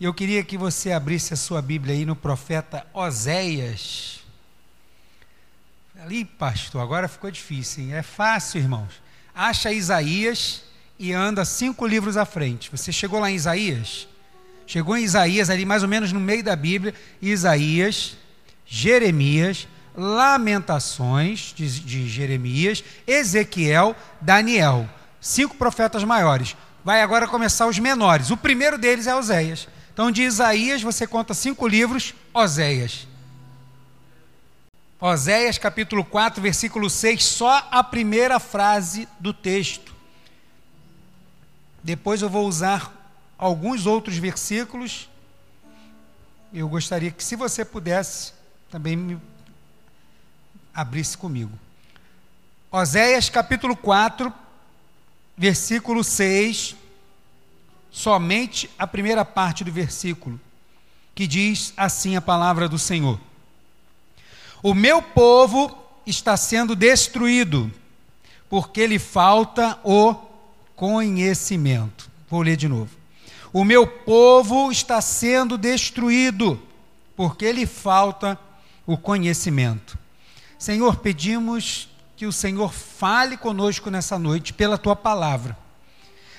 E eu queria que você abrisse a sua Bíblia aí no profeta Oséias. Ali, pastor, agora ficou difícil, hein? É fácil, irmãos. Acha Isaías e anda cinco livros à frente. Você chegou lá em Isaías? Chegou em Isaías, ali mais ou menos no meio da Bíblia, Isaías, Jeremias, Lamentações de, de Jeremias, Ezequiel, Daniel. Cinco profetas maiores. Vai agora começar os menores. O primeiro deles é Oséias. Então, de Isaías, você conta cinco livros, Oséias. Oséias capítulo 4, versículo 6, só a primeira frase do texto. Depois eu vou usar alguns outros versículos. Eu gostaria que, se você pudesse, também me abrisse comigo. Oséias capítulo 4, versículo 6, somente a primeira parte do versículo, que diz assim a palavra do Senhor: O meu povo está sendo destruído, porque lhe falta o conhecimento. Vou ler de novo. O meu povo está sendo destruído, porque lhe falta o conhecimento. Senhor, pedimos que o Senhor fale conosco nessa noite pela tua palavra.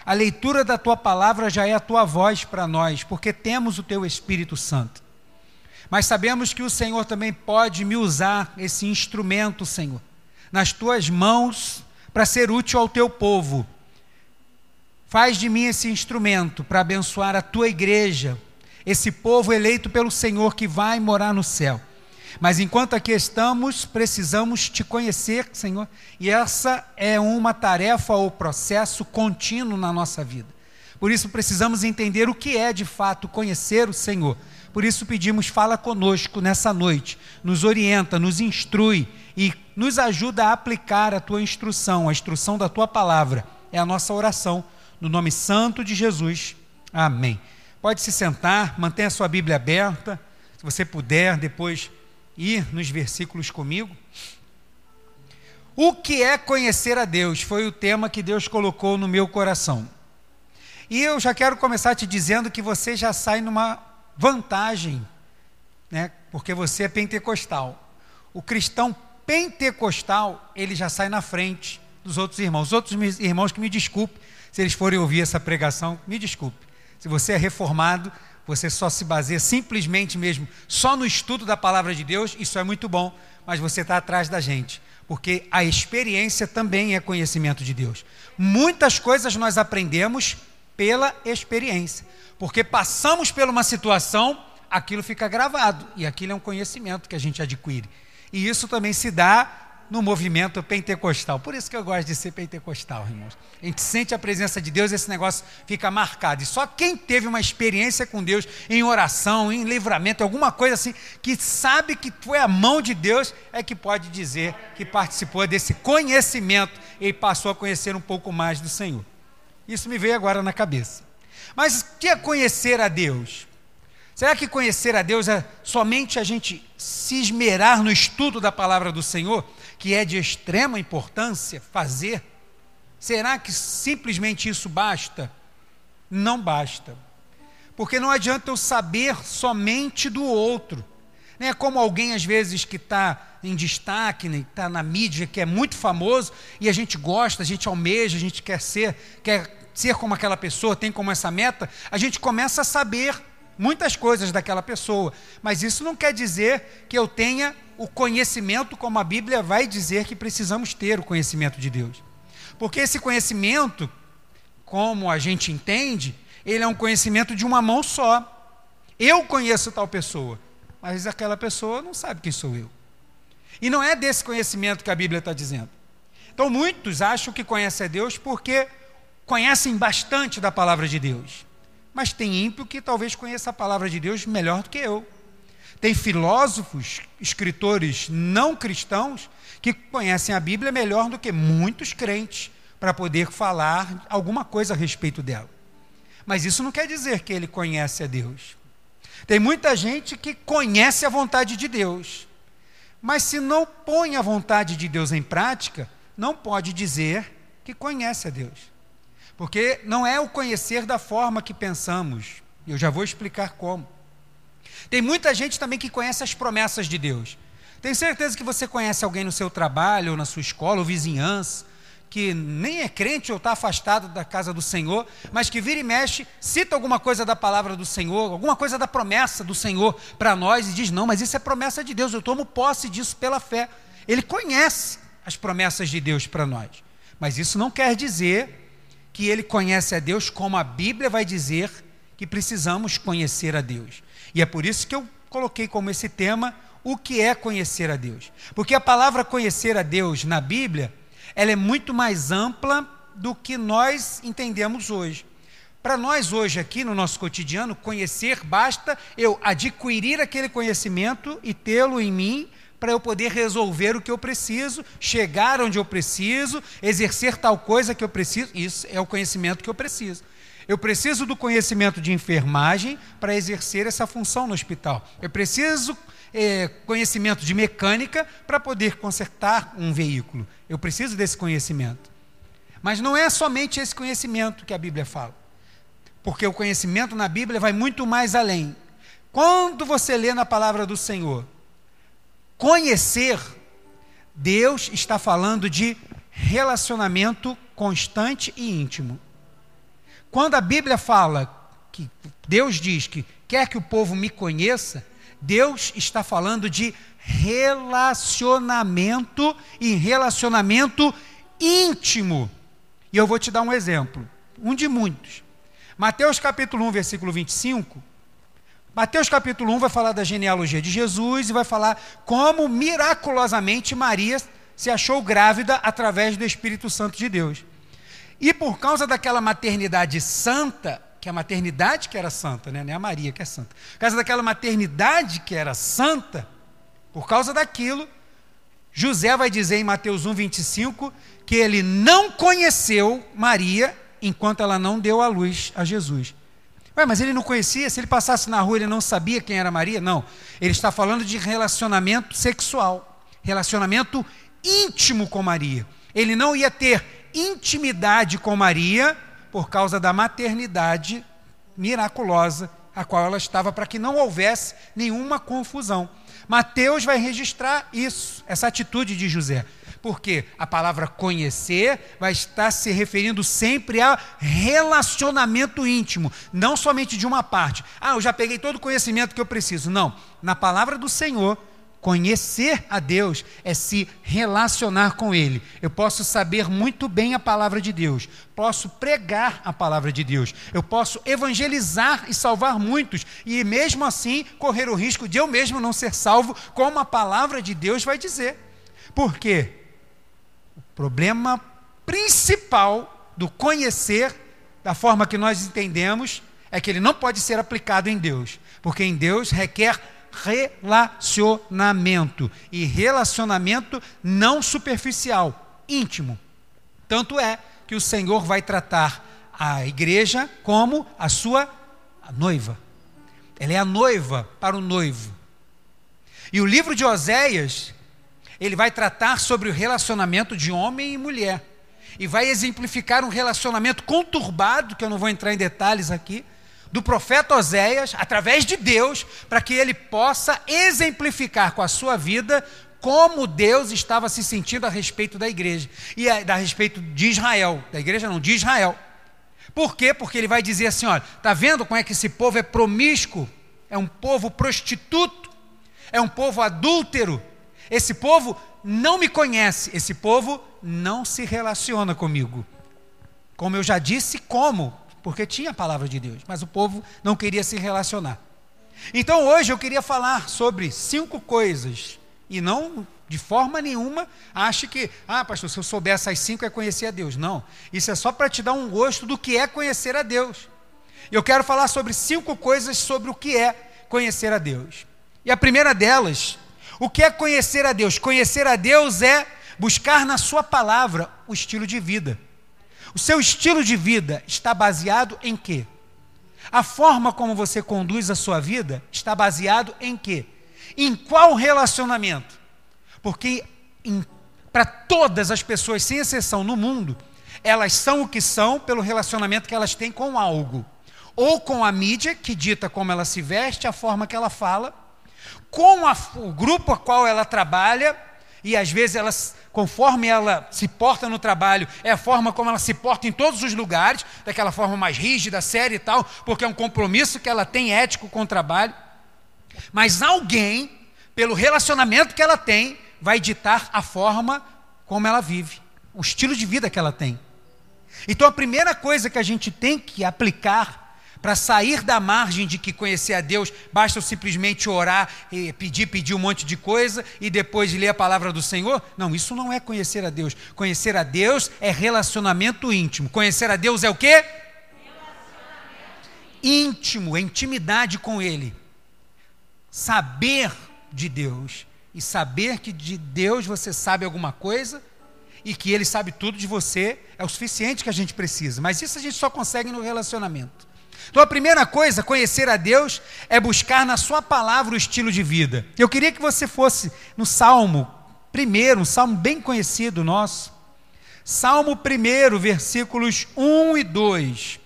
A leitura da tua palavra já é a tua voz para nós, porque temos o teu Espírito Santo. Mas sabemos que o Senhor também pode me usar esse instrumento, Senhor, nas tuas mãos para ser útil ao teu povo. Faz de mim esse instrumento para abençoar a tua igreja, esse povo eleito pelo Senhor que vai morar no céu. Mas enquanto aqui estamos, precisamos te conhecer, Senhor, e essa é uma tarefa ou processo contínuo na nossa vida. Por isso precisamos entender o que é de fato conhecer o Senhor. Por isso pedimos, fala conosco nessa noite, nos orienta, nos instrui e nos ajuda a aplicar a tua instrução, a instrução da tua palavra. É a nossa oração, no nome santo de Jesus. Amém. Pode se sentar, mantenha a sua Bíblia aberta. Se você puder, depois ir nos versículos comigo. O que é conhecer a Deus? Foi o tema que Deus colocou no meu coração. E eu já quero começar te dizendo que você já sai numa vantagem, né? Porque você é pentecostal. O cristão pentecostal, ele já sai na frente dos outros irmãos. Os outros irmãos que me desculpe se eles forem ouvir essa pregação, me desculpe. Se você é reformado, você só se baseia simplesmente mesmo só no estudo da palavra de Deus, isso é muito bom, mas você está atrás da gente, porque a experiência também é conhecimento de Deus. Muitas coisas nós aprendemos pela experiência, porque passamos por uma situação, aquilo fica gravado, e aquilo é um conhecimento que a gente adquire. E isso também se dá no movimento pentecostal. Por isso que eu gosto de ser pentecostal, irmãos. A gente sente a presença de Deus, esse negócio fica marcado. E só quem teve uma experiência com Deus em oração, em livramento, alguma coisa assim, que sabe que foi a mão de Deus, é que pode dizer que participou desse conhecimento e passou a conhecer um pouco mais do Senhor. Isso me veio agora na cabeça. Mas o que é conhecer a Deus? Será que conhecer a Deus é somente a gente se esmerar no estudo da palavra do Senhor? que é de extrema importância fazer, será que simplesmente isso basta? Não basta. Porque não adianta eu saber somente do outro. É como alguém, às vezes, que está em destaque, está na mídia, que é muito famoso, e a gente gosta, a gente almeja, a gente quer ser, quer ser como aquela pessoa, tem como essa meta, a gente começa a saber muitas coisas daquela pessoa. Mas isso não quer dizer que eu tenha o conhecimento, como a Bíblia vai dizer que precisamos ter o conhecimento de Deus. Porque esse conhecimento, como a gente entende, ele é um conhecimento de uma mão só. Eu conheço tal pessoa, mas aquela pessoa não sabe quem sou eu. E não é desse conhecimento que a Bíblia está dizendo. Então, muitos acham que conhecem a Deus porque conhecem bastante da palavra de Deus. Mas tem ímpio que talvez conheça a palavra de Deus melhor do que eu. Tem filósofos, escritores não cristãos, que conhecem a Bíblia melhor do que muitos crentes para poder falar alguma coisa a respeito dela. Mas isso não quer dizer que ele conhece a Deus. Tem muita gente que conhece a vontade de Deus, mas se não põe a vontade de Deus em prática, não pode dizer que conhece a Deus. Porque não é o conhecer da forma que pensamos, eu já vou explicar como. Tem muita gente também que conhece as promessas de Deus. Tenho certeza que você conhece alguém no seu trabalho, ou na sua escola, ou vizinhança, que nem é crente ou está afastado da casa do Senhor, mas que vira e mexe, cita alguma coisa da palavra do Senhor, alguma coisa da promessa do Senhor para nós e diz: Não, mas isso é promessa de Deus, eu tomo posse disso pela fé. Ele conhece as promessas de Deus para nós, mas isso não quer dizer que ele conhece a Deus como a Bíblia vai dizer que precisamos conhecer a Deus. E é por isso que eu coloquei como esse tema o que é conhecer a Deus. Porque a palavra conhecer a Deus na Bíblia ela é muito mais ampla do que nós entendemos hoje. Para nós hoje aqui no nosso cotidiano, conhecer basta eu adquirir aquele conhecimento e tê-lo em mim para eu poder resolver o que eu preciso, chegar onde eu preciso, exercer tal coisa que eu preciso. Isso é o conhecimento que eu preciso. Eu preciso do conhecimento de enfermagem para exercer essa função no hospital. Eu preciso é, conhecimento de mecânica para poder consertar um veículo. Eu preciso desse conhecimento. Mas não é somente esse conhecimento que a Bíblia fala. Porque o conhecimento na Bíblia vai muito mais além. Quando você lê na palavra do Senhor, conhecer, Deus está falando de relacionamento constante e íntimo. Quando a Bíblia fala que Deus diz que quer que o povo me conheça, Deus está falando de relacionamento e relacionamento íntimo. E eu vou te dar um exemplo, um de muitos. Mateus capítulo 1, versículo 25. Mateus capítulo 1 vai falar da genealogia de Jesus e vai falar como miraculosamente Maria se achou grávida através do Espírito Santo de Deus. E por causa daquela maternidade santa, que a maternidade que era santa, né? não é a Maria que é santa. Por causa daquela maternidade que era santa, por causa daquilo, José vai dizer em Mateus 1, 25, que ele não conheceu Maria enquanto ela não deu a luz a Jesus. Ué, mas ele não conhecia, se ele passasse na rua ele não sabia quem era Maria? Não. Ele está falando de relacionamento sexual, relacionamento íntimo com Maria. Ele não ia ter intimidade com Maria por causa da maternidade miraculosa a qual ela estava, para que não houvesse nenhuma confusão. Mateus vai registrar isso, essa atitude de José. Porque a palavra conhecer vai estar se referindo sempre a relacionamento íntimo, não somente de uma parte. Ah, eu já peguei todo o conhecimento que eu preciso. Não. Na palavra do Senhor, Conhecer a Deus é se relacionar com Ele. Eu posso saber muito bem a palavra de Deus, posso pregar a palavra de Deus, eu posso evangelizar e salvar muitos, e mesmo assim correr o risco de eu mesmo não ser salvo, como a palavra de Deus vai dizer. Por quê? Problema principal do conhecer, da forma que nós entendemos, é que ele não pode ser aplicado em Deus, porque em Deus requer relacionamento. E relacionamento não superficial, íntimo. Tanto é que o Senhor vai tratar a igreja como a sua noiva. Ela é a noiva para o noivo. E o livro de Oséias, ele vai tratar sobre o relacionamento de homem e mulher. E vai exemplificar um relacionamento conturbado, que eu não vou entrar em detalhes aqui, do profeta Oséias, através de Deus, para que ele possa exemplificar com a sua vida como Deus estava se sentindo a respeito da igreja e a, a respeito de Israel, da igreja não, de Israel. Por quê? Porque ele vai dizer assim: olha, está vendo como é que esse povo é promíscuo? É um povo prostituto, é um povo adúltero. Esse povo não me conhece, esse povo não se relaciona comigo. Como eu já disse, como? porque tinha a palavra de Deus, mas o povo não queria se relacionar. Então hoje eu queria falar sobre cinco coisas, e não de forma nenhuma ache que, ah, pastor, se eu souber essas cinco é conhecer a Deus. Não, isso é só para te dar um gosto do que é conhecer a Deus. Eu quero falar sobre cinco coisas sobre o que é conhecer a Deus. E a primeira delas, o que é conhecer a Deus? Conhecer a Deus é buscar na Sua palavra o estilo de vida. O seu estilo de vida está baseado em quê? A forma como você conduz a sua vida está baseado em quê? Em qual relacionamento? Porque para todas as pessoas, sem exceção no mundo, elas são o que são pelo relacionamento que elas têm com algo. ou com a mídia, que dita como ela se veste, a forma que ela fala, com a, o grupo a qual ela trabalha, e às vezes ela, conforme ela se porta no trabalho, é a forma como ela se porta em todos os lugares, daquela forma mais rígida, séria e tal, porque é um compromisso que ela tem ético com o trabalho. Mas alguém, pelo relacionamento que ela tem, vai ditar a forma como ela vive, o estilo de vida que ela tem. Então a primeira coisa que a gente tem que aplicar para sair da margem de que conhecer a Deus basta simplesmente orar e pedir, pedir um monte de coisa e depois ler a palavra do Senhor? Não, isso não é conhecer a Deus. Conhecer a Deus é relacionamento íntimo. Conhecer a Deus é o quê? Íntimo, é intimidade com Ele. Saber de Deus e saber que de Deus você sabe alguma coisa e que Ele sabe tudo de você é o suficiente que a gente precisa. Mas isso a gente só consegue no relacionamento. Então a primeira coisa, conhecer a Deus, é buscar na Sua palavra o estilo de vida. Eu queria que você fosse no Salmo primeiro, um salmo bem conhecido nosso. Salmo 1, versículos 1 e 2.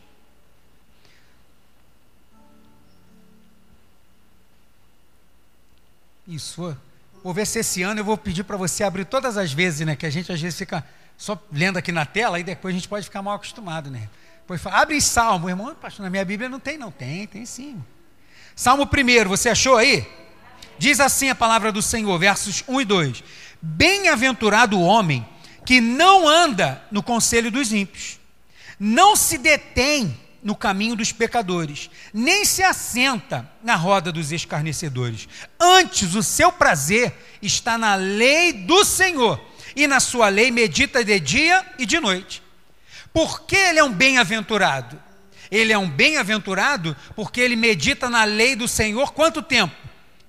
Isso. Vou ver se esse ano eu vou pedir para você abrir todas as vezes, né? Que a gente às vezes fica só lendo aqui na tela e depois a gente pode ficar mal acostumado, né? Pois fala, abre Salmo, irmão, pastor, na minha Bíblia não tem, não tem, tem sim. Salmo 1, você achou aí? Diz assim a palavra do Senhor, versos 1 e 2: Bem-aventurado o homem que não anda no conselho dos ímpios, não se detém no caminho dos pecadores, nem se assenta na roda dos escarnecedores. Antes, o seu prazer está na lei do Senhor, e na sua lei medita de dia e de noite. Por que ele é um bem-aventurado? Ele é um bem-aventurado porque ele medita na lei do Senhor quanto tempo?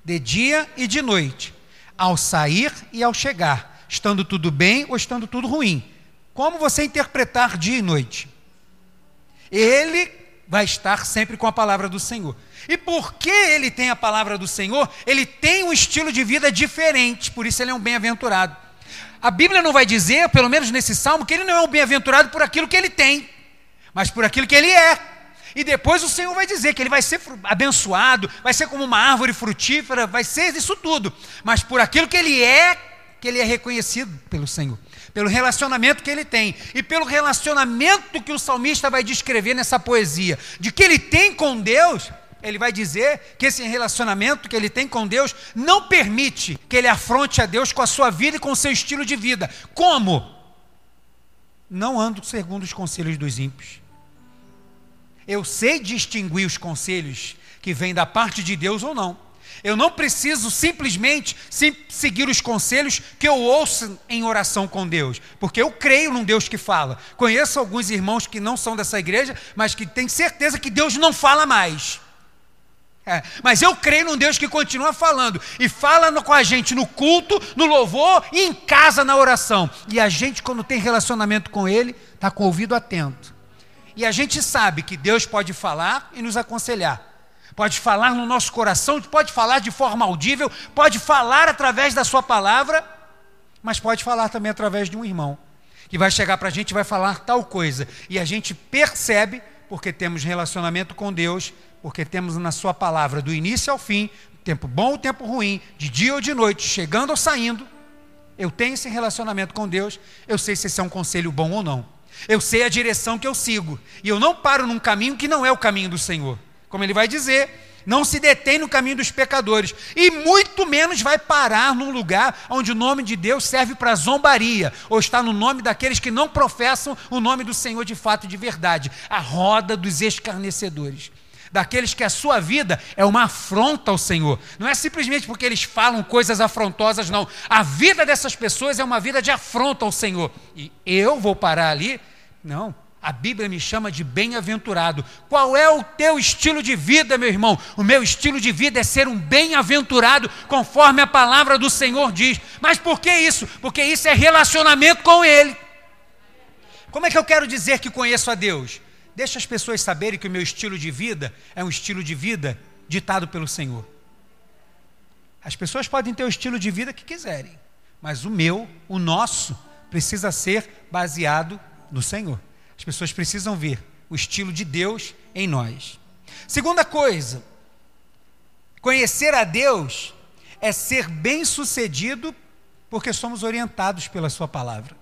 De dia e de noite, ao sair e ao chegar, estando tudo bem ou estando tudo ruim. Como você interpretar dia e noite? Ele vai estar sempre com a palavra do Senhor. E porque ele tem a palavra do Senhor, ele tem um estilo de vida diferente, por isso ele é um bem-aventurado. A Bíblia não vai dizer, pelo menos nesse salmo, que ele não é um bem-aventurado por aquilo que ele tem, mas por aquilo que ele é. E depois o Senhor vai dizer que ele vai ser abençoado, vai ser como uma árvore frutífera, vai ser isso tudo, mas por aquilo que ele é, que ele é reconhecido pelo Senhor, pelo relacionamento que ele tem e pelo relacionamento que o salmista vai descrever nessa poesia, de que ele tem com Deus ele vai dizer que esse relacionamento que ele tem com Deus não permite que ele afronte a Deus com a sua vida e com o seu estilo de vida. Como? Não ando segundo os conselhos dos ímpios. Eu sei distinguir os conselhos que vêm da parte de Deus ou não. Eu não preciso simplesmente seguir os conselhos que eu ouço em oração com Deus, porque eu creio num Deus que fala. Conheço alguns irmãos que não são dessa igreja, mas que têm certeza que Deus não fala mais. É, mas eu creio num Deus que continua falando e fala no, com a gente no culto, no louvor e em casa na oração. E a gente, quando tem relacionamento com Ele, está com o ouvido atento. E a gente sabe que Deus pode falar e nos aconselhar. Pode falar no nosso coração, pode falar de forma audível, pode falar através da Sua palavra, mas pode falar também através de um irmão que vai chegar para a gente e vai falar tal coisa. E a gente percebe, porque temos relacionamento com Deus, porque temos na Sua palavra, do início ao fim, tempo bom ou tempo ruim, de dia ou de noite, chegando ou saindo, eu tenho esse relacionamento com Deus, eu sei se esse é um conselho bom ou não. Eu sei a direção que eu sigo. E eu não paro num caminho que não é o caminho do Senhor. Como ele vai dizer, não se detém no caminho dos pecadores, e muito menos vai parar num lugar onde o nome de Deus serve para zombaria, ou está no nome daqueles que não professam o nome do Senhor de fato e de verdade a roda dos escarnecedores daqueles que a sua vida é uma afronta ao Senhor. Não é simplesmente porque eles falam coisas afrontosas, não. A vida dessas pessoas é uma vida de afronta ao Senhor. E eu vou parar ali? Não. A Bíblia me chama de bem-aventurado. Qual é o teu estilo de vida, meu irmão? O meu estilo de vida é ser um bem-aventurado, conforme a palavra do Senhor diz. Mas por que isso? Porque isso é relacionamento com Ele. Como é que eu quero dizer que conheço a Deus? Deixa as pessoas saberem que o meu estilo de vida é um estilo de vida ditado pelo Senhor. As pessoas podem ter o estilo de vida que quiserem, mas o meu, o nosso, precisa ser baseado no Senhor. As pessoas precisam ver o estilo de Deus em nós. Segunda coisa, conhecer a Deus é ser bem-sucedido porque somos orientados pela Sua palavra.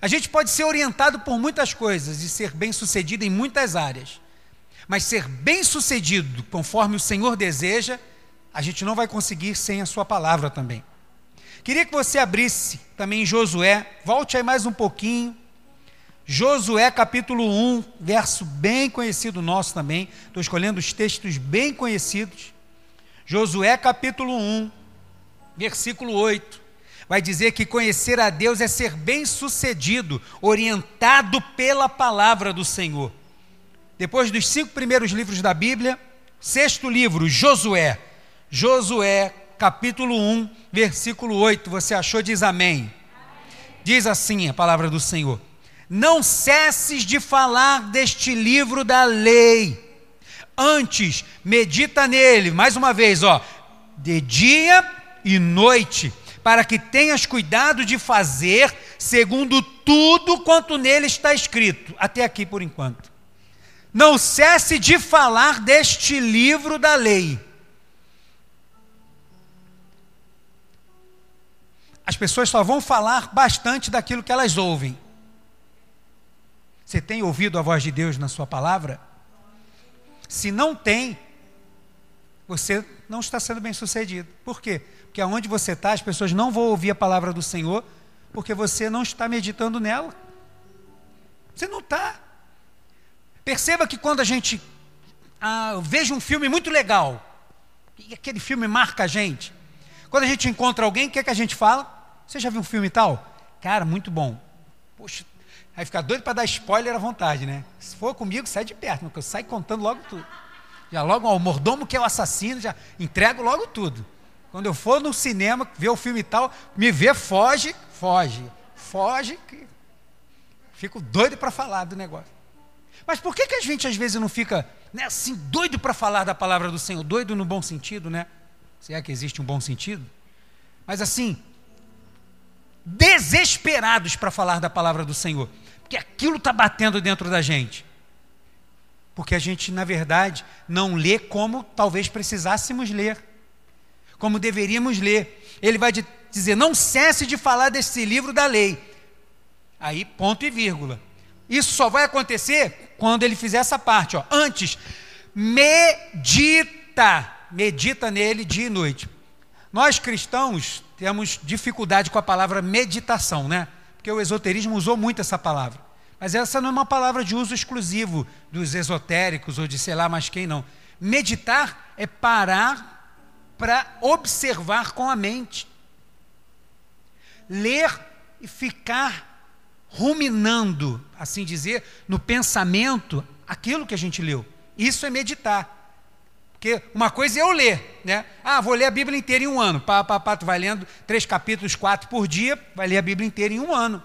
A gente pode ser orientado por muitas coisas e ser bem-sucedido em muitas áreas, mas ser bem-sucedido conforme o Senhor deseja, a gente não vai conseguir sem a Sua palavra também. Queria que você abrisse também Josué, volte aí mais um pouquinho. Josué capítulo 1, verso bem conhecido nosso também. Estou escolhendo os textos bem conhecidos. Josué capítulo 1, versículo 8. Vai dizer que conhecer a Deus é ser bem-sucedido, orientado pela palavra do Senhor. Depois dos cinco primeiros livros da Bíblia, sexto livro, Josué. Josué, capítulo 1, versículo 8. Você achou? Diz amém. Diz assim a palavra do Senhor: Não cesses de falar deste livro da lei. Antes, medita nele, mais uma vez, ó, de dia e noite, para que tenhas cuidado de fazer segundo tudo quanto nele está escrito. Até aqui por enquanto. Não cesse de falar deste livro da lei as pessoas só vão falar bastante daquilo que elas ouvem. Você tem ouvido a voz de Deus na sua palavra? Se não tem, você não está sendo bem sucedido. Por quê? Porque aonde você está, as pessoas não vão ouvir a palavra do Senhor, porque você não está meditando nela. Você não está. Perceba que quando a gente ah, veja um filme muito legal, e aquele filme marca a gente, quando a gente encontra alguém, o que, é que a gente fala? Você já viu um filme tal? Cara, muito bom. Poxa, aí ficar doido para dar spoiler à vontade, né? Se for comigo, sai de perto, porque eu saio contando logo tudo. Já logo, ó, o mordomo que é o assassino, já entrego logo tudo. Quando eu for no cinema, ver o filme tal, me vê, foge, foge. Foge, que... fico doido para falar do negócio. Mas por que, que a gente às vezes não fica né, assim, doido para falar da palavra do Senhor? Doido no bom sentido, né? Se é que existe um bom sentido. Mas assim, desesperados para falar da palavra do Senhor, porque aquilo está batendo dentro da gente. Porque a gente, na verdade, não lê como talvez precisássemos ler, como deveríamos ler. Ele vai dizer: não cesse de falar desse livro da lei. Aí, ponto e vírgula. Isso só vai acontecer quando ele fizer essa parte. Ó. Antes, medita, medita nele dia e noite. Nós cristãos temos dificuldade com a palavra meditação, né? Porque o esoterismo usou muito essa palavra. Mas essa não é uma palavra de uso exclusivo dos esotéricos ou de sei lá mais quem, não. Meditar é parar para observar com a mente. Ler e ficar ruminando, assim dizer, no pensamento aquilo que a gente leu. Isso é meditar. Porque uma coisa é eu ler, né? Ah, vou ler a Bíblia inteira em um ano. Pá, pá, pá, tu vai lendo três capítulos, quatro por dia, vai ler a Bíblia inteira em um ano.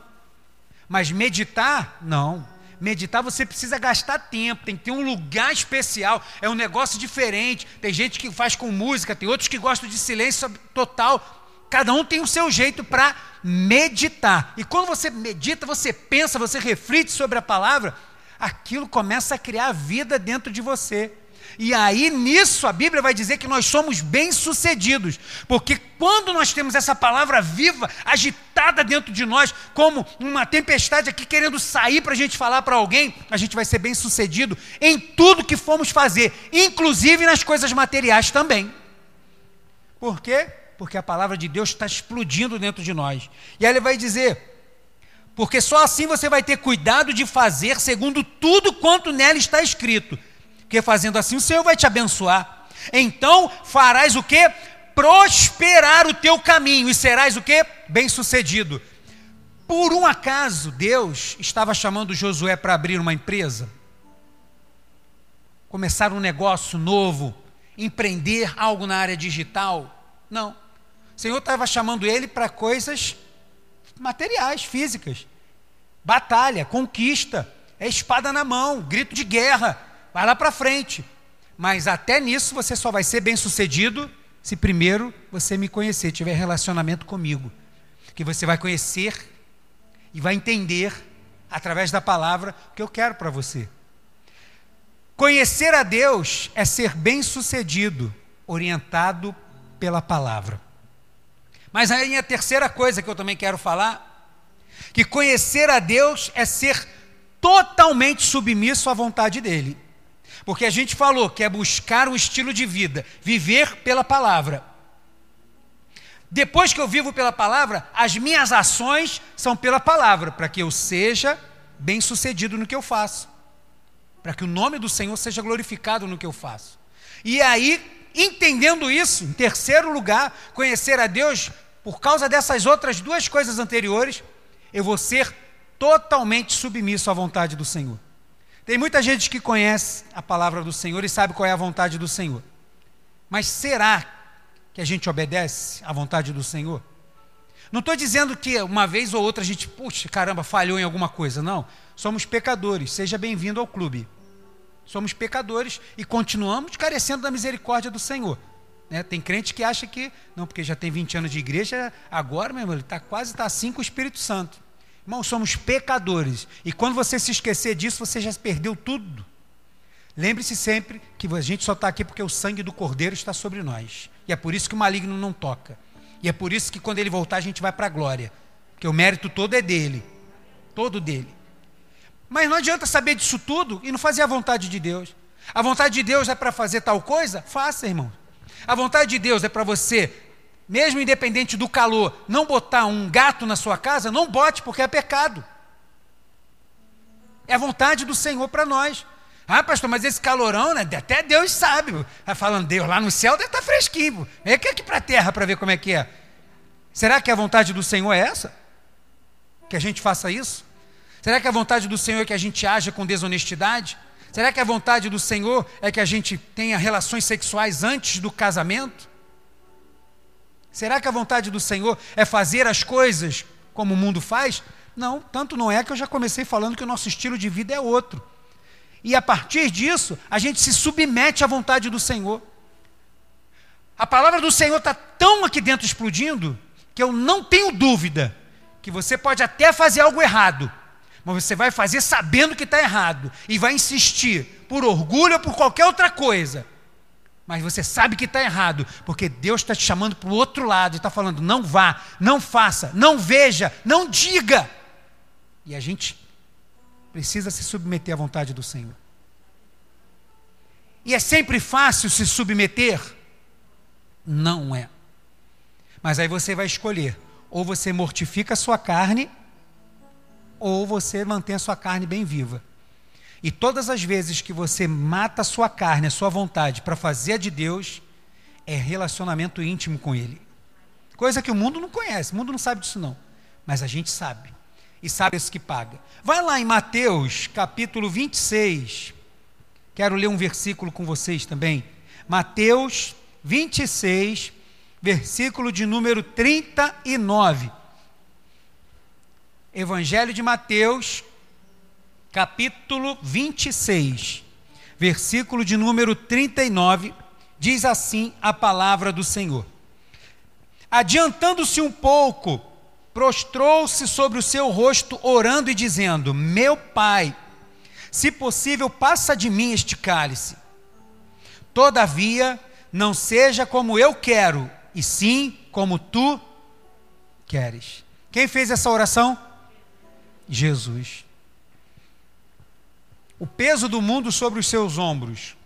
Mas meditar, não. Meditar você precisa gastar tempo, tem que ter um lugar especial, é um negócio diferente. Tem gente que faz com música, tem outros que gostam de silêncio total. Cada um tem o seu jeito para meditar. E quando você medita, você pensa, você reflete sobre a palavra, aquilo começa a criar vida dentro de você. E aí nisso a Bíblia vai dizer que nós somos bem-sucedidos, porque quando nós temos essa palavra viva, agitada dentro de nós, como uma tempestade aqui querendo sair para a gente falar para alguém, a gente vai ser bem-sucedido em tudo que formos fazer, inclusive nas coisas materiais também. Por quê? Porque a palavra de Deus está explodindo dentro de nós. E aí ele vai dizer: porque só assim você vai ter cuidado de fazer segundo tudo quanto nela está escrito porque fazendo assim o Senhor vai te abençoar. Então farás o que? Prosperar o teu caminho e serás o que? Bem-sucedido. Por um acaso Deus estava chamando Josué para abrir uma empresa? Começar um negócio novo, empreender algo na área digital? Não. O Senhor estava chamando ele para coisas materiais, físicas. Batalha, conquista, é espada na mão, grito de guerra, vai lá para frente. Mas até nisso você só vai ser bem sucedido se primeiro você me conhecer, tiver relacionamento comigo. Que você vai conhecer e vai entender através da palavra o que eu quero para você. Conhecer a Deus é ser bem-sucedido, orientado pela palavra. Mas aí a terceira coisa que eu também quero falar, que conhecer a Deus é ser totalmente submisso à vontade dele. Porque a gente falou que é buscar um estilo de vida, viver pela palavra. Depois que eu vivo pela palavra, as minhas ações são pela palavra, para que eu seja bem-sucedido no que eu faço. Para que o nome do Senhor seja glorificado no que eu faço. E aí, entendendo isso, em terceiro lugar, conhecer a Deus, por causa dessas outras duas coisas anteriores, eu vou ser totalmente submisso à vontade do Senhor. Tem muita gente que conhece a palavra do Senhor e sabe qual é a vontade do Senhor. Mas será que a gente obedece à vontade do Senhor? Não estou dizendo que uma vez ou outra a gente, puxa, caramba, falhou em alguma coisa. Não. Somos pecadores. Seja bem-vindo ao clube. Somos pecadores e continuamos carecendo da misericórdia do Senhor. Né? Tem crente que acha que, não, porque já tem 20 anos de igreja, agora, meu irmão, ele está quase está assim com o Espírito Santo. Irmão, somos pecadores. E quando você se esquecer disso, você já perdeu tudo. Lembre-se sempre que a gente só está aqui porque o sangue do Cordeiro está sobre nós. E é por isso que o maligno não toca. E é por isso que quando ele voltar a gente vai para a glória. Porque o mérito todo é dele. Todo dele. Mas não adianta saber disso tudo e não fazer a vontade de Deus. A vontade de Deus é para fazer tal coisa? Faça, irmão. A vontade de Deus é para você mesmo independente do calor, não botar um gato na sua casa, não bote, porque é pecado. É a vontade do Senhor para nós. Ah, pastor, mas esse calorão, né? Até Deus sabe. Está falando, Deus, lá no céu deve estar tá fresquinho. Vem aqui para a terra para ver como é que é. Será que a vontade do Senhor é essa? Que a gente faça isso? Será que a vontade do Senhor é que a gente haja com desonestidade? Será que a vontade do Senhor é que a gente tenha relações sexuais antes do casamento? Será que a vontade do Senhor é fazer as coisas como o mundo faz? Não, tanto não é que eu já comecei falando que o nosso estilo de vida é outro. E a partir disso, a gente se submete à vontade do Senhor. A palavra do Senhor está tão aqui dentro explodindo que eu não tenho dúvida que você pode até fazer algo errado, mas você vai fazer sabendo que está errado e vai insistir por orgulho ou por qualquer outra coisa mas você sabe que está errado, porque Deus está te chamando para o outro lado e está falando: não vá, não faça, não veja, não diga. E a gente precisa se submeter à vontade do Senhor. E é sempre fácil se submeter? Não é. Mas aí você vai escolher: ou você mortifica a sua carne, ou você mantém a sua carne bem viva. E todas as vezes que você mata a sua carne, a sua vontade para fazer a de Deus, é relacionamento íntimo com Ele. Coisa que o mundo não conhece, o mundo não sabe disso não. Mas a gente sabe. E sabe isso que paga. Vai lá em Mateus, capítulo 26. Quero ler um versículo com vocês também. Mateus 26, versículo de número 39. Evangelho de Mateus, capítulo 26, versículo de número 39, diz assim a palavra do Senhor. Adiantando-se um pouco, prostrou-se sobre o seu rosto, orando e dizendo: Meu pai, se possível, passa de mim este cálice. Todavia, não seja como eu quero, e sim como tu queres. Quem fez essa oração? Jesus o peso do mundo sobre os seus ombros,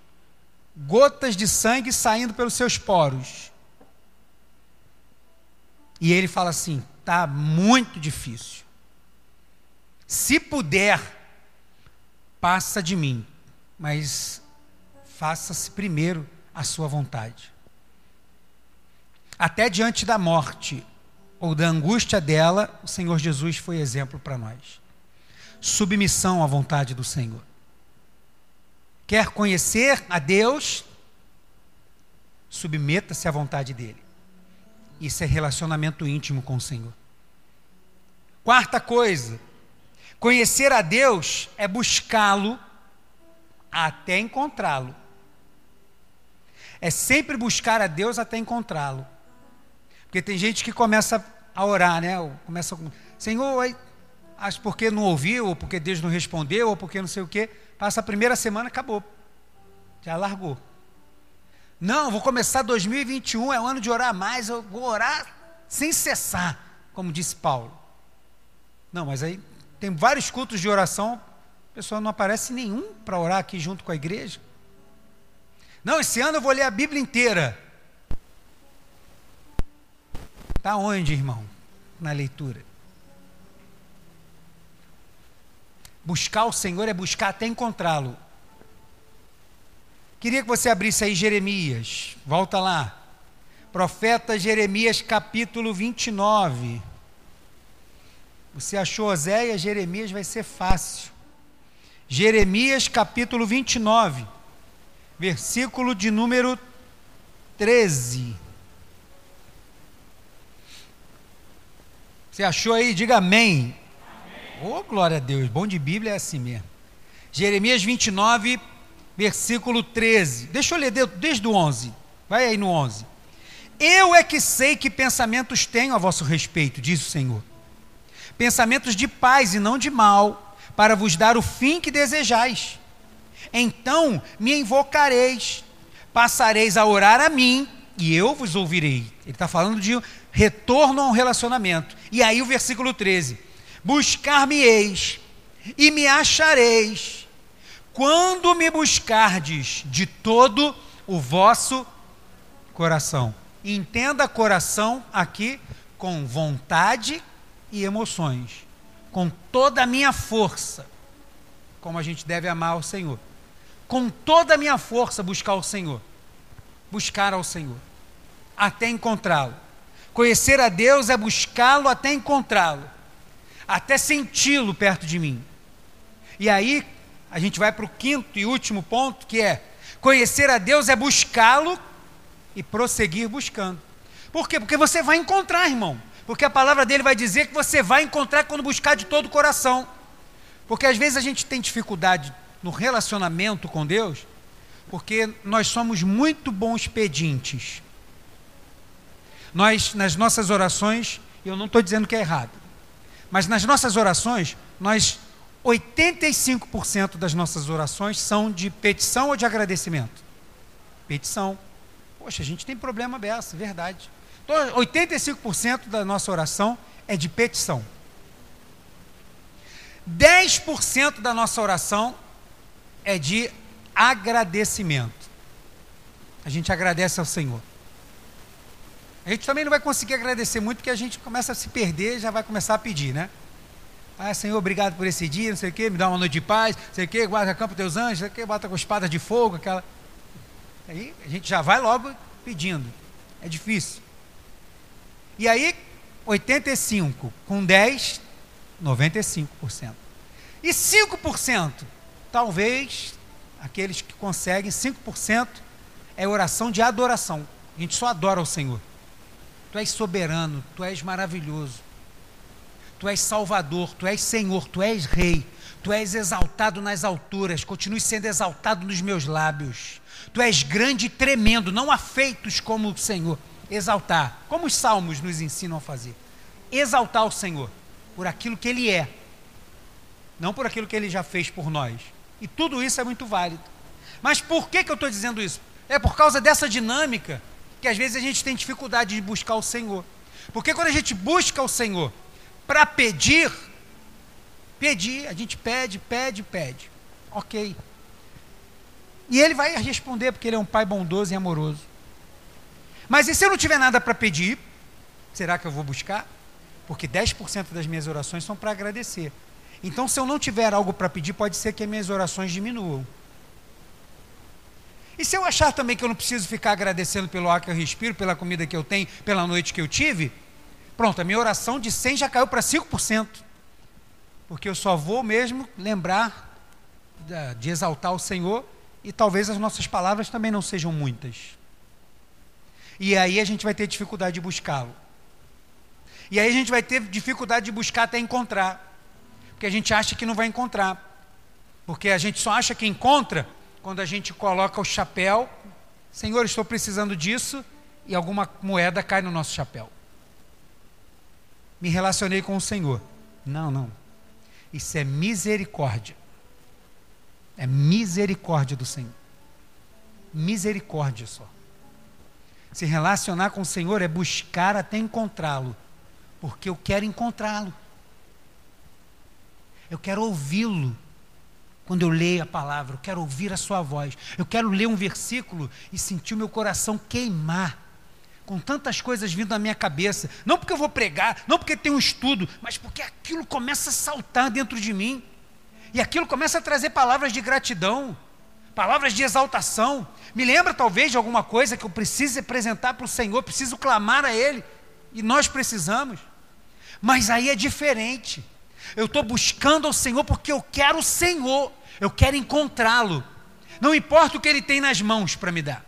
gotas de sangue saindo pelos seus poros. E ele fala assim: está muito difícil. Se puder, passa de mim, mas faça-se primeiro a sua vontade. Até diante da morte ou da angústia dela, o Senhor Jesus foi exemplo para nós. Submissão à vontade do Senhor. Quer conhecer a Deus? Submeta-se à vontade dele. Isso é relacionamento íntimo com o Senhor. Quarta coisa, conhecer a Deus é buscá-lo até encontrá-lo. É sempre buscar a Deus até encontrá-lo. Porque tem gente que começa a orar, né? Começa com, Senhor, acho porque não ouviu, ou porque Deus não respondeu, ou porque não sei o quê. Passa a primeira semana, acabou. Já largou. Não, vou começar 2021, é o ano de orar mais, eu vou orar sem cessar, como disse Paulo. Não, mas aí tem vários cultos de oração, a pessoa não aparece nenhum para orar aqui junto com a igreja. Não, esse ano eu vou ler a Bíblia inteira. Está onde, irmão? Na leitura. Buscar o Senhor é buscar até encontrá-lo. Queria que você abrisse aí Jeremias. Volta lá. Profeta Jeremias, capítulo 29. Você achou Oséias, Jeremias vai ser fácil. Jeremias, capítulo 29, versículo de número 13. Você achou aí? Diga amém. Oh, glória a Deus. Bom de Bíblia é assim mesmo. Jeremias 29, versículo 13. Deixa eu ler desde o 11. Vai aí no 11. Eu é que sei que pensamentos tenho a vosso respeito, diz o Senhor. Pensamentos de paz e não de mal, para vos dar o fim que desejais. Então me invocareis, passareis a orar a mim, e eu vos ouvirei. Ele está falando de retorno a um relacionamento. E aí o versículo 13: Buscar-me-eis e me achareis quando me buscardes de todo o vosso coração. Entenda coração aqui com vontade e emoções, com toda a minha força, como a gente deve amar o Senhor. Com toda a minha força buscar o Senhor. Buscar ao Senhor até encontrá-lo. Conhecer a Deus é buscá-lo até encontrá-lo, até senti-lo perto de mim. E aí, a gente vai para o quinto e último ponto, que é: conhecer a Deus é buscá-lo e prosseguir buscando. Por quê? Porque você vai encontrar, irmão. Porque a palavra dele vai dizer que você vai encontrar quando buscar de todo o coração. Porque às vezes a gente tem dificuldade no relacionamento com Deus, porque nós somos muito bons pedintes. Nós, nas nossas orações, eu não estou dizendo que é errado, mas nas nossas orações, nós 85% das nossas orações são de petição ou de agradecimento? Petição. Poxa, a gente tem problema dessa, verdade. Então, 85% da nossa oração é de petição. 10% da nossa oração é de agradecimento. A gente agradece ao Senhor. A gente também não vai conseguir agradecer muito, porque a gente começa a se perder já vai começar a pedir, né? Ah, Senhor, obrigado por esse dia, não sei o quê, me dá uma noite de paz, não sei o quê, guarda campo teus anjos, não sei o quê, bota com espada de fogo, aquela. Aí a gente já vai logo pedindo. É difícil. E aí, 85 com 10, 95%. E 5%, talvez aqueles que conseguem 5% é oração de adoração. A gente só adora o Senhor. Tu és soberano, tu és maravilhoso. Tu és Salvador, Tu és Senhor, Tu és Rei, Tu és exaltado nas alturas, continue sendo exaltado nos meus lábios. Tu és grande e tremendo, não há feitos como o Senhor. Exaltar, como os salmos nos ensinam a fazer. Exaltar o Senhor por aquilo que Ele é, não por aquilo que Ele já fez por nós. E tudo isso é muito válido. Mas por que, que eu estou dizendo isso? É por causa dessa dinâmica que às vezes a gente tem dificuldade de buscar o Senhor. Porque quando a gente busca o Senhor, para pedir, pedir, a gente pede, pede, pede. Ok. E ele vai responder, porque ele é um pai bondoso e amoroso. Mas e se eu não tiver nada para pedir, será que eu vou buscar? Porque 10% das minhas orações são para agradecer. Então, se eu não tiver algo para pedir, pode ser que as minhas orações diminuam. E se eu achar também que eu não preciso ficar agradecendo pelo ar que eu respiro, pela comida que eu tenho, pela noite que eu tive, Pronto, a minha oração de 100 já caiu para 5%. Porque eu só vou mesmo lembrar de exaltar o Senhor e talvez as nossas palavras também não sejam muitas. E aí a gente vai ter dificuldade de buscá-lo. E aí a gente vai ter dificuldade de buscar até encontrar. Porque a gente acha que não vai encontrar. Porque a gente só acha que encontra quando a gente coloca o chapéu. Senhor, estou precisando disso. E alguma moeda cai no nosso chapéu me relacionei com o Senhor. Não, não. Isso é misericórdia. É misericórdia do Senhor. misericórdia só. Se relacionar com o Senhor é buscar até encontrá-lo, porque eu quero encontrá-lo. Eu quero ouvi-lo quando eu leio a palavra, eu quero ouvir a sua voz. Eu quero ler um versículo e sentir o meu coração queimar com tantas coisas vindo na minha cabeça, não porque eu vou pregar, não porque tem um estudo, mas porque aquilo começa a saltar dentro de mim. E aquilo começa a trazer palavras de gratidão, palavras de exaltação. Me lembra talvez de alguma coisa que eu preciso apresentar para o Senhor, preciso clamar a Ele. E nós precisamos. Mas aí é diferente. Eu estou buscando ao Senhor porque eu quero o Senhor, eu quero encontrá-lo. Não importa o que Ele tem nas mãos para me dar,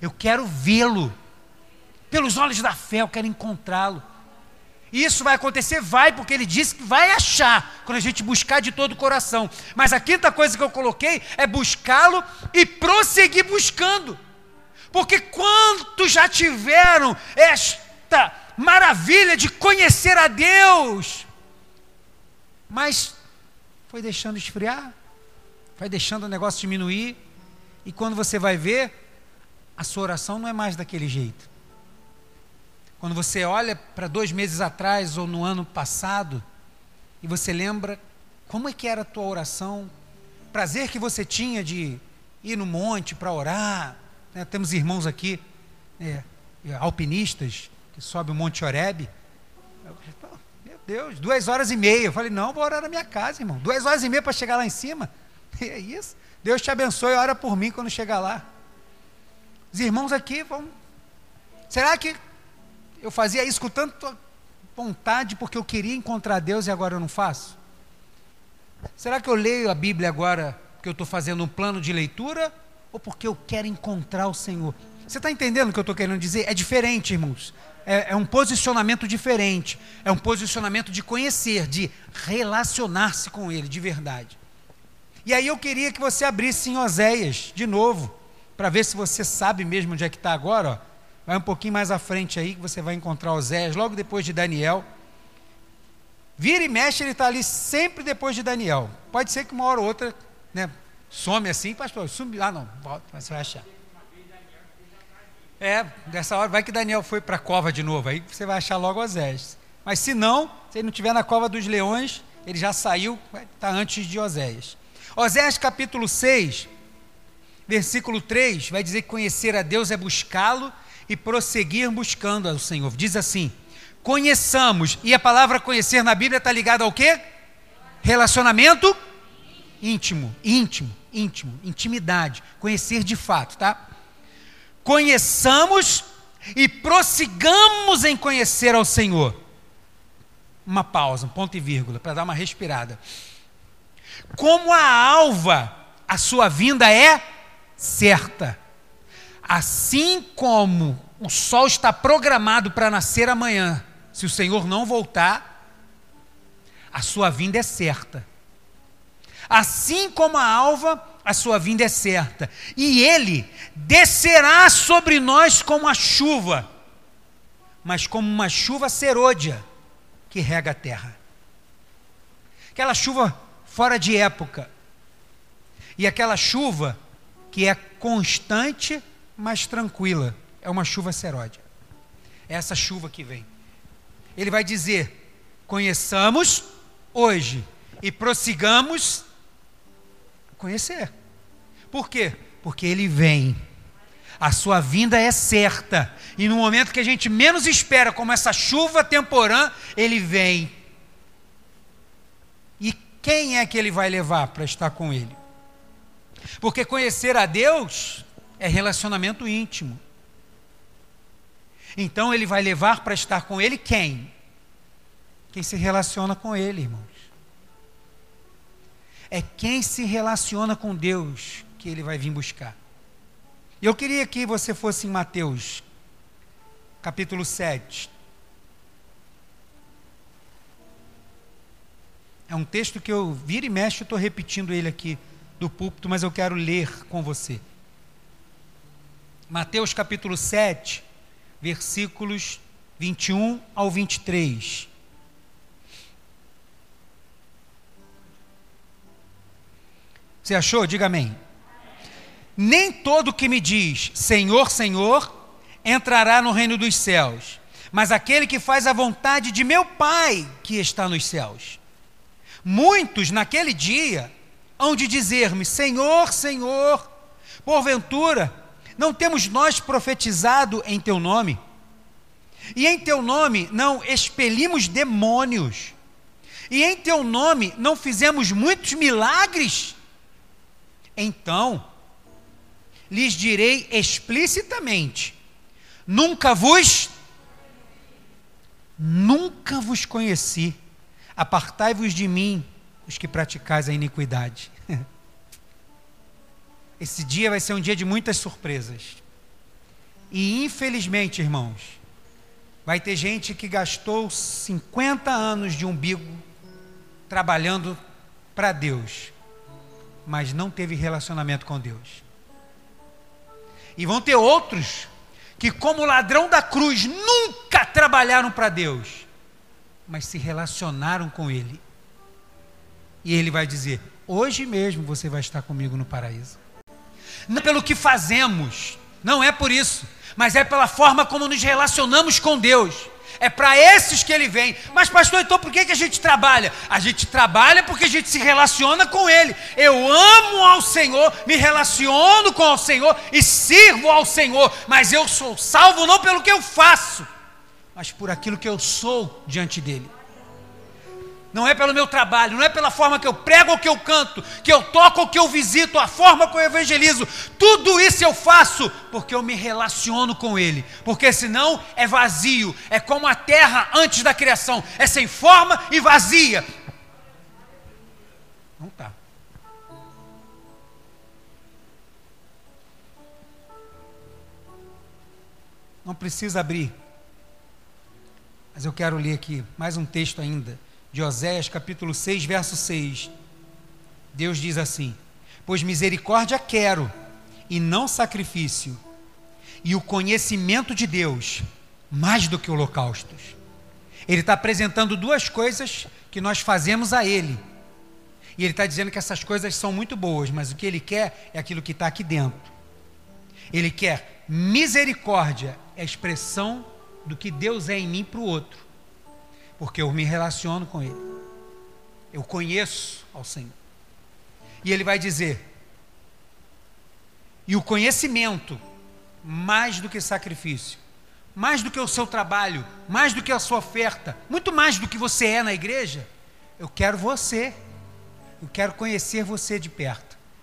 eu quero vê-lo. Pelos olhos da fé, eu quero encontrá-lo. Isso vai acontecer? Vai, porque ele disse que vai achar, quando a gente buscar de todo o coração. Mas a quinta coisa que eu coloquei é buscá-lo e prosseguir buscando. Porque quantos já tiveram esta maravilha de conhecer a Deus, mas foi deixando esfriar, vai deixando o negócio diminuir, e quando você vai ver, a sua oração não é mais daquele jeito. Quando você olha para dois meses atrás ou no ano passado e você lembra como é que era a tua oração, prazer que você tinha de ir no monte para orar. Né? Temos irmãos aqui, é, alpinistas, que sobem o Monte Oreb. Deus, duas horas e meia. Eu falei, não, vou orar na minha casa, irmão. Duas horas e meia para chegar lá em cima. E é isso. Deus te abençoe, ora por mim quando chegar lá. Os irmãos aqui vão. Será que eu fazia isso com tanta vontade porque eu queria encontrar Deus e agora eu não faço? Será que eu leio a Bíblia agora porque eu estou fazendo um plano de leitura ou porque eu quero encontrar o Senhor? Você está entendendo o que eu estou querendo dizer? É diferente, irmãos. É, é, um posicionamento diferente. É um posicionamento de conhecer, de relacionar-se com Ele de verdade. E aí eu queria que você abrisse em Oséias de novo, para ver se você sabe mesmo onde é que está agora. Ó. Vai um pouquinho mais à frente aí que você vai encontrar Oséias, logo depois de Daniel. Vira e mexe, ele está ali sempre depois de Daniel. Pode ser que uma hora ou outra né, some assim, pastor, sumiu. Ah, não, volta, mas você vai achar. É, dessa hora, vai que Daniel foi para a cova de novo, aí você vai achar logo Oséias. Mas se não, se ele não estiver na cova dos leões, ele já saiu, está antes de Oséias. Oséias capítulo 6, versículo 3, vai dizer que conhecer a Deus é buscá-lo e prosseguir buscando ao Senhor. Diz assim: conheçamos, e a palavra conhecer na Bíblia está ligada ao quê? Relacionamento íntimo, íntimo, íntimo, intimidade, conhecer de fato, tá? Conheçamos e prossigamos em conhecer ao Senhor. Uma pausa, um ponto e vírgula, para dar uma respirada. Como a alva, a sua vinda é certa. Assim como o sol está programado para nascer amanhã, se o Senhor não voltar, a sua vinda é certa. Assim como a alva, a sua vinda é certa. E ele descerá sobre nós como a chuva, mas como uma chuva serôdia que rega a terra. Aquela chuva fora de época. E aquela chuva que é constante mais tranquila. É uma chuva seródia. É essa chuva que vem. Ele vai dizer: conheçamos hoje e prossigamos conhecer. Por quê? Porque ele vem. A sua vinda é certa. E no momento que a gente menos espera, como essa chuva temporã, ele vem. E quem é que ele vai levar para estar com ele? Porque conhecer a Deus é relacionamento íntimo. Então ele vai levar para estar com ele quem? Quem se relaciona com ele, irmãos. É quem se relaciona com Deus que ele vai vir buscar. Eu queria que você fosse em Mateus, capítulo 7. É um texto que eu vira e mexe, estou repetindo ele aqui do púlpito, mas eu quero ler com você. Mateus capítulo 7, versículos 21 ao 23. Você achou? Diga amém. Nem todo que me diz Senhor, Senhor entrará no reino dos céus, mas aquele que faz a vontade de meu Pai que está nos céus. Muitos naquele dia hão de dizer-me: Senhor, Senhor, porventura, não temos nós profetizado em teu nome? E em teu nome não expelimos demônios? E em teu nome não fizemos muitos milagres? Então, lhes direi explicitamente: Nunca vos, nunca vos conheci. Apartai-vos de mim, os que praticais a iniquidade. Esse dia vai ser um dia de muitas surpresas. E infelizmente, irmãos, vai ter gente que gastou 50 anos de umbigo trabalhando para Deus, mas não teve relacionamento com Deus. E vão ter outros que, como ladrão da cruz, nunca trabalharam para Deus, mas se relacionaram com Ele. E Ele vai dizer: Hoje mesmo você vai estar comigo no paraíso. Não pelo que fazemos, não é por isso, mas é pela forma como nos relacionamos com Deus. É para esses que ele vem. Mas, pastor, então por que, que a gente trabalha? A gente trabalha porque a gente se relaciona com ele. Eu amo ao Senhor, me relaciono com o Senhor e sirvo ao Senhor. Mas eu sou salvo não pelo que eu faço, mas por aquilo que eu sou diante dele. Não é pelo meu trabalho, não é pela forma que eu prego ou que eu canto, que eu toco ou que eu visito, a forma que eu evangelizo. Tudo isso eu faço porque eu me relaciono com Ele. Porque senão é vazio, é como a terra antes da criação, é sem forma e vazia. Não está. Não precisa abrir. Mas eu quero ler aqui mais um texto ainda de Oséias, capítulo 6, verso 6. Deus diz assim: Pois misericórdia quero, e não sacrifício, e o conhecimento de Deus, mais do que holocaustos. Ele está apresentando duas coisas que nós fazemos a Ele. E Ele está dizendo que essas coisas são muito boas, mas o que Ele quer é aquilo que está aqui dentro. Ele quer misericórdia, é a expressão do que Deus é em mim para o outro porque eu me relaciono com Ele. Eu conheço ao Senhor. E Ele vai dizer: e o conhecimento, mais do que sacrifício, mais do que o seu trabalho, mais do que a sua oferta, muito mais do que você é na igreja, eu quero você. Eu quero conhecer você de perto.